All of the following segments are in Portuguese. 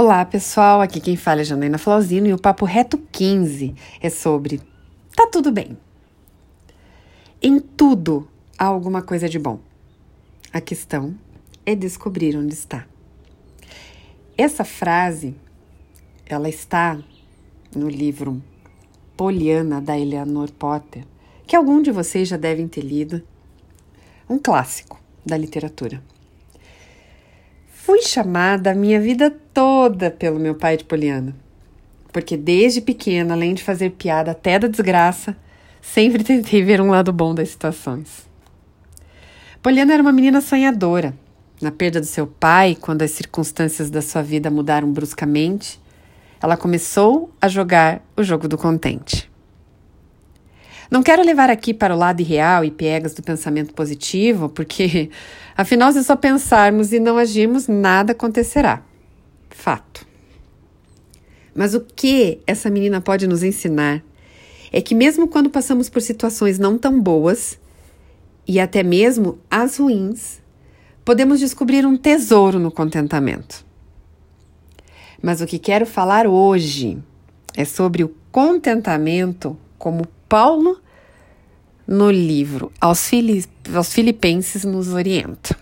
Olá, pessoal. Aqui quem fala é Janaína Flauzino e o Papo Reto 15 é sobre Tá tudo bem. Em tudo há alguma coisa de bom. A questão é descobrir onde está. Essa frase, ela está no livro Poliana da Eleanor Potter, que algum de vocês já devem ter lido, um clássico da literatura. Fui chamada a minha vida toda pelo meu pai de Poliana, porque desde pequena, além de fazer piada até da desgraça, sempre tentei ver um lado bom das situações. Poliana era uma menina sonhadora. Na perda do seu pai, quando as circunstâncias da sua vida mudaram bruscamente, ela começou a jogar o jogo do contente. Não quero levar aqui para o lado irreal e piegas do pensamento positivo, porque, afinal, se só pensarmos e não agirmos, nada acontecerá. Fato. Mas o que essa menina pode nos ensinar é que, mesmo quando passamos por situações não tão boas, e até mesmo as ruins, podemos descobrir um tesouro no contentamento. Mas o que quero falar hoje é sobre o contentamento como Paulo, no livro aos, aos Filipenses, nos orienta.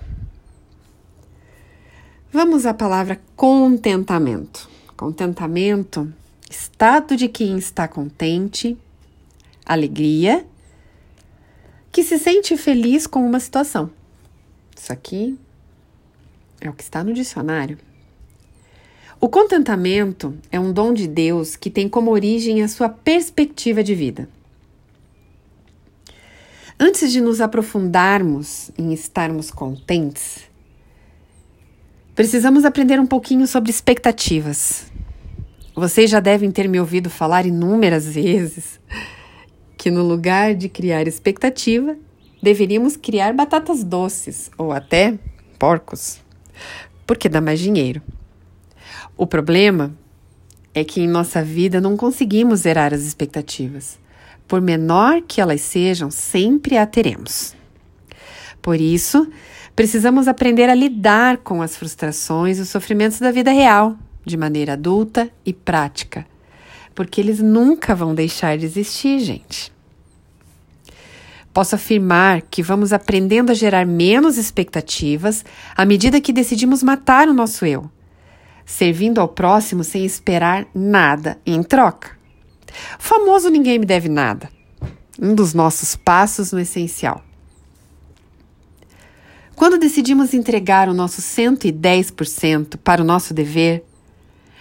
Vamos à palavra contentamento. Contentamento, estado de quem está contente, alegria, que se sente feliz com uma situação. Isso aqui é o que está no dicionário. O contentamento é um dom de Deus que tem como origem a sua perspectiva de vida. Antes de nos aprofundarmos em estarmos contentes, precisamos aprender um pouquinho sobre expectativas. Vocês já devem ter me ouvido falar inúmeras vezes que no lugar de criar expectativa, deveríamos criar batatas doces ou até porcos, porque dá mais dinheiro. O problema é que em nossa vida não conseguimos zerar as expectativas. Por menor que elas sejam, sempre a teremos. Por isso, precisamos aprender a lidar com as frustrações e os sofrimentos da vida real, de maneira adulta e prática, porque eles nunca vão deixar de existir, gente. Posso afirmar que vamos aprendendo a gerar menos expectativas à medida que decidimos matar o nosso eu, servindo ao próximo sem esperar nada em troca. Famoso ninguém me deve nada. Um dos nossos passos no essencial. Quando decidimos entregar o nosso 110% para o nosso dever,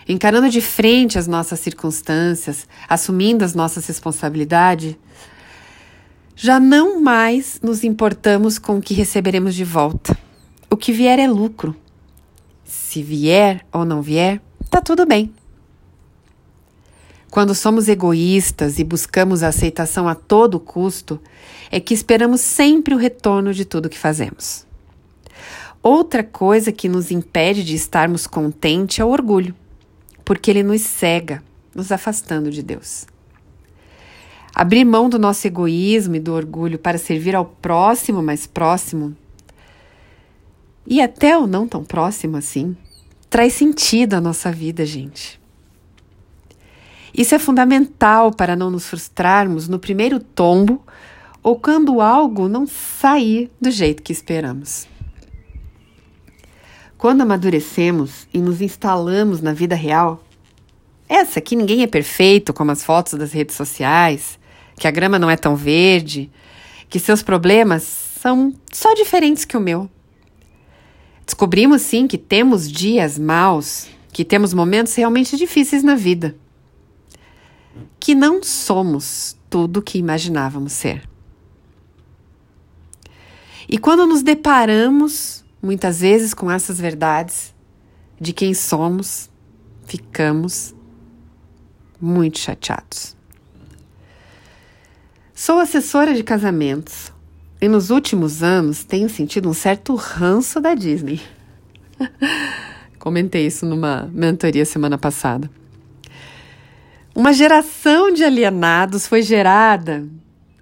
encarando de frente as nossas circunstâncias, assumindo as nossas responsabilidades, já não mais nos importamos com o que receberemos de volta. O que vier é lucro. Se vier ou não vier, tá tudo bem. Quando somos egoístas e buscamos a aceitação a todo custo, é que esperamos sempre o retorno de tudo que fazemos. Outra coisa que nos impede de estarmos contentes é o orgulho, porque ele nos cega, nos afastando de Deus. Abrir mão do nosso egoísmo e do orgulho para servir ao próximo mais próximo e até o não tão próximo assim, traz sentido à nossa vida, gente. Isso é fundamental para não nos frustrarmos no primeiro tombo ou quando algo não sair do jeito que esperamos. Quando amadurecemos e nos instalamos na vida real, essa que ninguém é perfeito, como as fotos das redes sociais, que a grama não é tão verde, que seus problemas são só diferentes que o meu. Descobrimos sim que temos dias maus, que temos momentos realmente difíceis na vida que não somos tudo o que imaginávamos ser. E quando nos deparamos, muitas vezes, com essas verdades de quem somos, ficamos muito chateados. Sou assessora de casamentos e nos últimos anos tenho sentido um certo ranço da Disney. Comentei isso numa mentoria semana passada. Uma geração de alienados foi gerada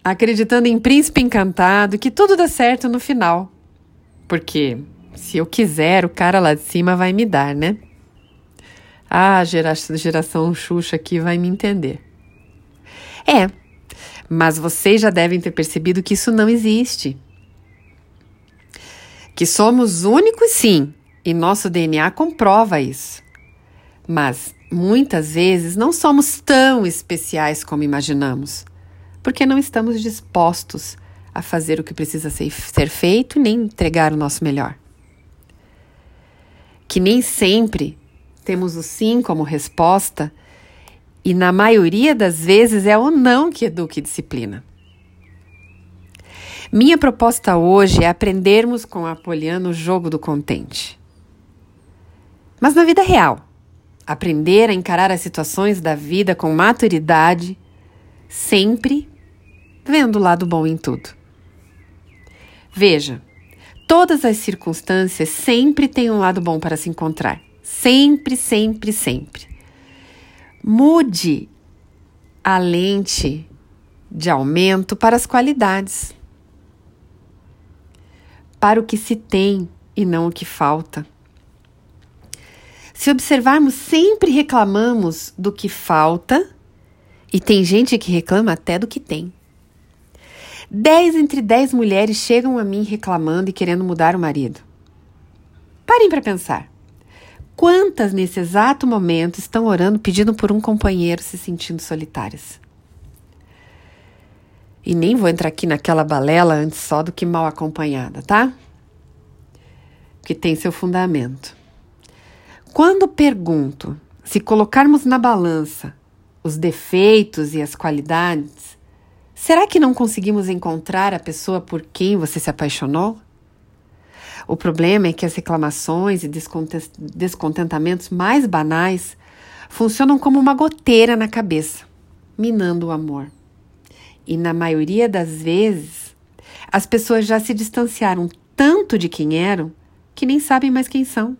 acreditando em príncipe encantado que tudo dá certo no final. Porque se eu quiser, o cara lá de cima vai me dar, né? Ah, a geração Xuxa aqui vai me entender. É, mas vocês já devem ter percebido que isso não existe. Que somos únicos, sim, e nosso DNA comprova isso. Mas muitas vezes não somos tão especiais como imaginamos, porque não estamos dispostos a fazer o que precisa ser, ser feito e nem entregar o nosso melhor. Que nem sempre temos o sim como resposta e na maioria das vezes é o não que educa e disciplina. Minha proposta hoje é aprendermos com a Apoliana o jogo do contente. Mas na vida real, aprender a encarar as situações da vida com maturidade, sempre vendo o lado bom em tudo. Veja, todas as circunstâncias sempre têm um lado bom para se encontrar. Sempre, sempre, sempre. Mude a lente de aumento para as qualidades, para o que se tem e não o que falta. Se observarmos, sempre reclamamos do que falta e tem gente que reclama até do que tem. Dez entre dez mulheres chegam a mim reclamando e querendo mudar o marido. Parem para pensar. Quantas nesse exato momento estão orando pedindo por um companheiro se sentindo solitárias? E nem vou entrar aqui naquela balela antes só do que mal acompanhada, tá? Que tem seu fundamento. Quando pergunto se colocarmos na balança os defeitos e as qualidades, será que não conseguimos encontrar a pessoa por quem você se apaixonou? O problema é que as reclamações e descontentamentos mais banais funcionam como uma goteira na cabeça, minando o amor. E na maioria das vezes, as pessoas já se distanciaram tanto de quem eram que nem sabem mais quem são.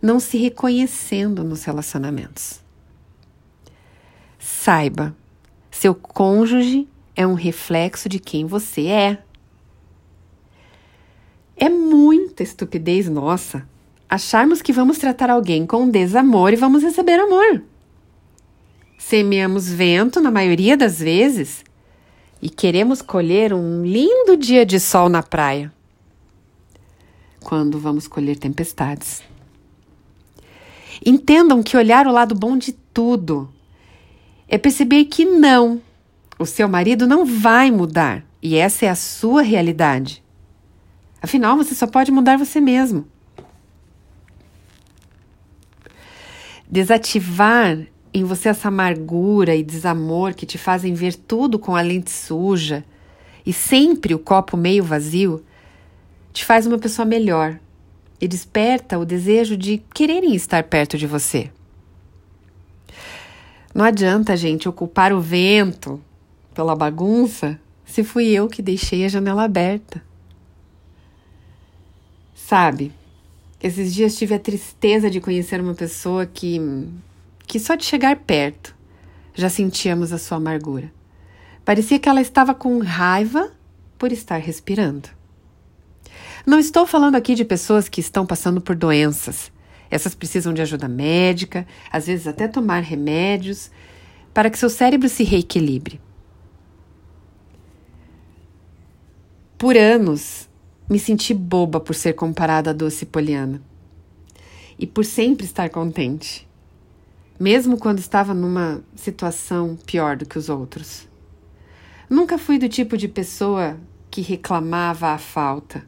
Não se reconhecendo nos relacionamentos. Saiba, seu cônjuge é um reflexo de quem você é. É muita estupidez nossa acharmos que vamos tratar alguém com desamor e vamos receber amor. Semeamos vento na maioria das vezes e queremos colher um lindo dia de sol na praia. Quando vamos colher tempestades. Entendam que olhar o lado bom de tudo é perceber que não, o seu marido não vai mudar e essa é a sua realidade. Afinal, você só pode mudar você mesmo. Desativar em você essa amargura e desamor que te fazem ver tudo com a lente suja e sempre o copo meio vazio, te faz uma pessoa melhor e desperta o desejo de quererem estar perto de você. Não adianta, gente, ocupar o vento pela bagunça se fui eu que deixei a janela aberta. Sabe, esses dias tive a tristeza de conhecer uma pessoa que, que só de chegar perto já sentíamos a sua amargura. Parecia que ela estava com raiva por estar respirando. Não estou falando aqui de pessoas que estão passando por doenças. Essas precisam de ajuda médica, às vezes até tomar remédios, para que seu cérebro se reequilibre. Por anos, me senti boba por ser comparada a doce Poliana. E por sempre estar contente. Mesmo quando estava numa situação pior do que os outros. Nunca fui do tipo de pessoa que reclamava a falta.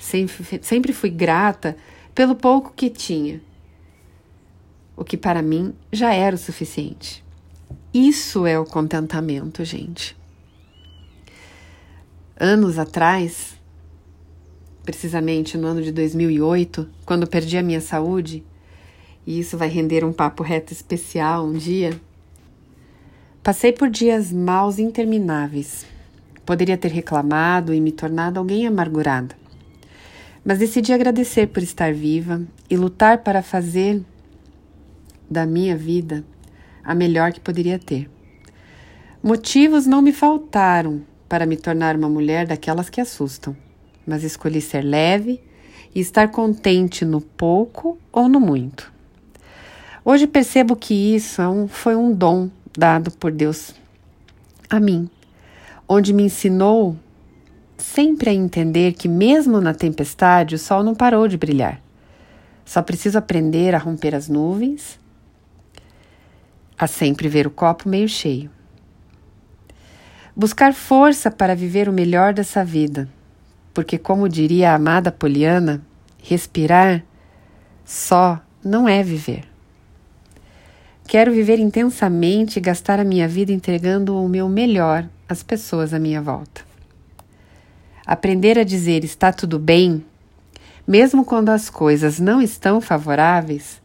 Sempre, sempre fui grata pelo pouco que tinha. O que para mim já era o suficiente. Isso é o contentamento, gente. Anos atrás, precisamente no ano de 2008, quando perdi a minha saúde, e isso vai render um papo reto especial um dia. Passei por dias maus intermináveis. Poderia ter reclamado e me tornado alguém amargurada. Mas decidi agradecer por estar viva e lutar para fazer da minha vida a melhor que poderia ter. Motivos não me faltaram para me tornar uma mulher daquelas que assustam mas escolhi ser leve e estar contente no pouco ou no muito. Hoje percebo que isso é foi um dom dado por Deus a mim, onde me ensinou sempre a entender que, mesmo na tempestade, o sol não parou de brilhar. Só preciso aprender a romper as nuvens, a sempre ver o copo meio cheio. Buscar força para viver o melhor dessa vida, porque, como diria a amada Poliana, respirar só não é viver. Quero viver intensamente e gastar a minha vida entregando o meu melhor às pessoas à minha volta. Aprender a dizer está tudo bem, mesmo quando as coisas não estão favoráveis,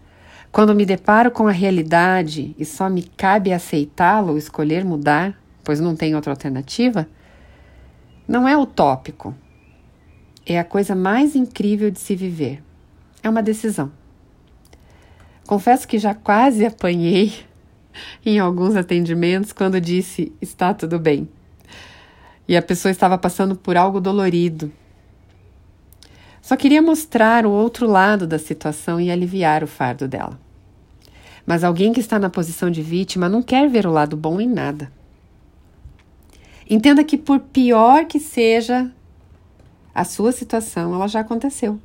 quando me deparo com a realidade e só me cabe aceitá-la ou escolher mudar, pois não tem outra alternativa, não é utópico. É a coisa mais incrível de se viver. É uma decisão. Confesso que já quase apanhei em alguns atendimentos quando disse está tudo bem. E a pessoa estava passando por algo dolorido. Só queria mostrar o outro lado da situação e aliviar o fardo dela. Mas alguém que está na posição de vítima não quer ver o lado bom em nada. Entenda que, por pior que seja a sua situação, ela já aconteceu.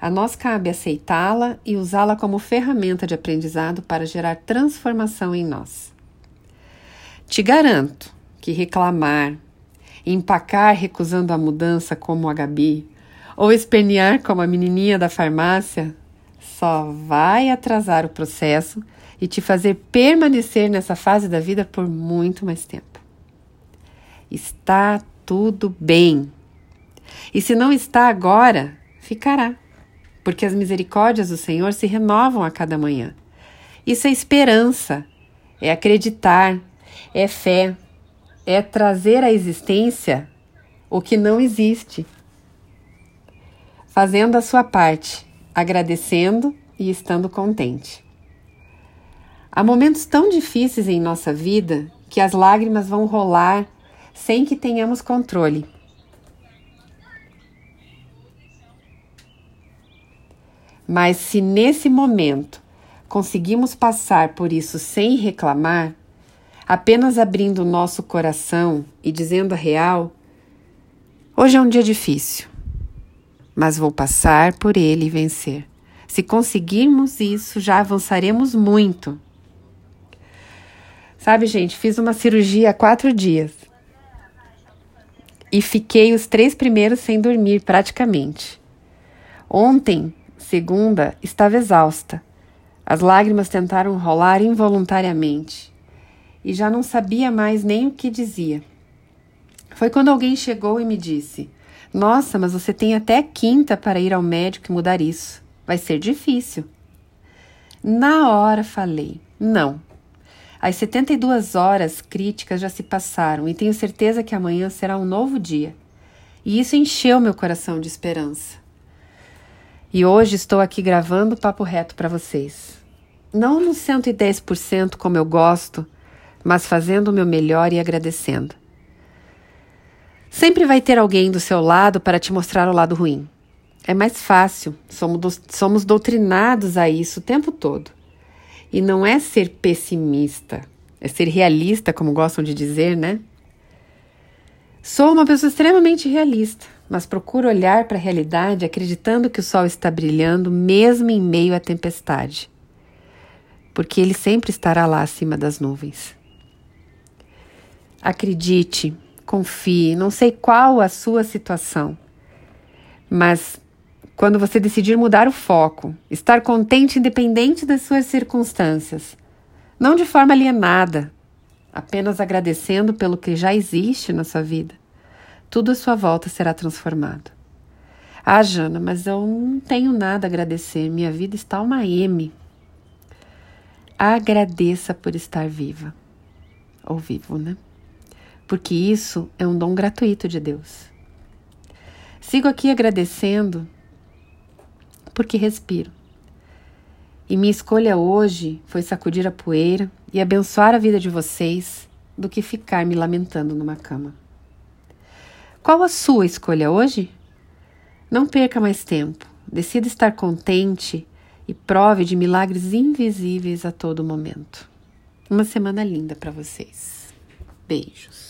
A nós cabe aceitá-la e usá-la como ferramenta de aprendizado para gerar transformação em nós. Te garanto que reclamar, empacar recusando a mudança como a Gabi, ou espernear como a menininha da farmácia, só vai atrasar o processo e te fazer permanecer nessa fase da vida por muito mais tempo. Está tudo bem. E se não está agora, ficará porque as misericórdias do Senhor se renovam a cada manhã. Isso é esperança, é acreditar, é fé, é trazer à existência o que não existe. Fazendo a sua parte, agradecendo e estando contente. Há momentos tão difíceis em nossa vida que as lágrimas vão rolar sem que tenhamos controle. Mas se nesse momento conseguimos passar por isso sem reclamar, apenas abrindo o nosso coração e dizendo a real, hoje é um dia difícil, mas vou passar por ele e vencer. Se conseguirmos isso, já avançaremos muito. Sabe, gente, fiz uma cirurgia há quatro dias e fiquei os três primeiros sem dormir praticamente. Ontem segunda estava exausta. As lágrimas tentaram rolar involuntariamente e já não sabia mais nem o que dizia. Foi quando alguém chegou e me disse: Nossa, mas você tem até quinta para ir ao médico e mudar isso. Vai ser difícil. Na hora falei: Não. As 72 horas críticas já se passaram e tenho certeza que amanhã será um novo dia. E isso encheu meu coração de esperança. E hoje estou aqui gravando papo reto para vocês. Não no 110% como eu gosto, mas fazendo o meu melhor e agradecendo. Sempre vai ter alguém do seu lado para te mostrar o lado ruim. É mais fácil, somos, somos doutrinados a isso o tempo todo. E não é ser pessimista, é ser realista, como gostam de dizer, né? Sou uma pessoa extremamente realista mas procuro olhar para a realidade acreditando que o sol está brilhando mesmo em meio à tempestade, porque ele sempre estará lá acima das nuvens. Acredite, confie, não sei qual a sua situação, mas quando você decidir mudar o foco, estar contente independente das suas circunstâncias, não de forma alienada, apenas agradecendo pelo que já existe na sua vida tudo à sua volta será transformado. Ah, Jana, mas eu não tenho nada a agradecer, minha vida está uma M. Agradeça por estar viva, ou vivo, né? Porque isso é um dom gratuito de Deus. Sigo aqui agradecendo porque respiro. E minha escolha hoje foi sacudir a poeira e abençoar a vida de vocês do que ficar me lamentando numa cama. Qual a sua escolha hoje? Não perca mais tempo. Decida estar contente e prove de milagres invisíveis a todo momento. Uma semana linda para vocês. Beijos.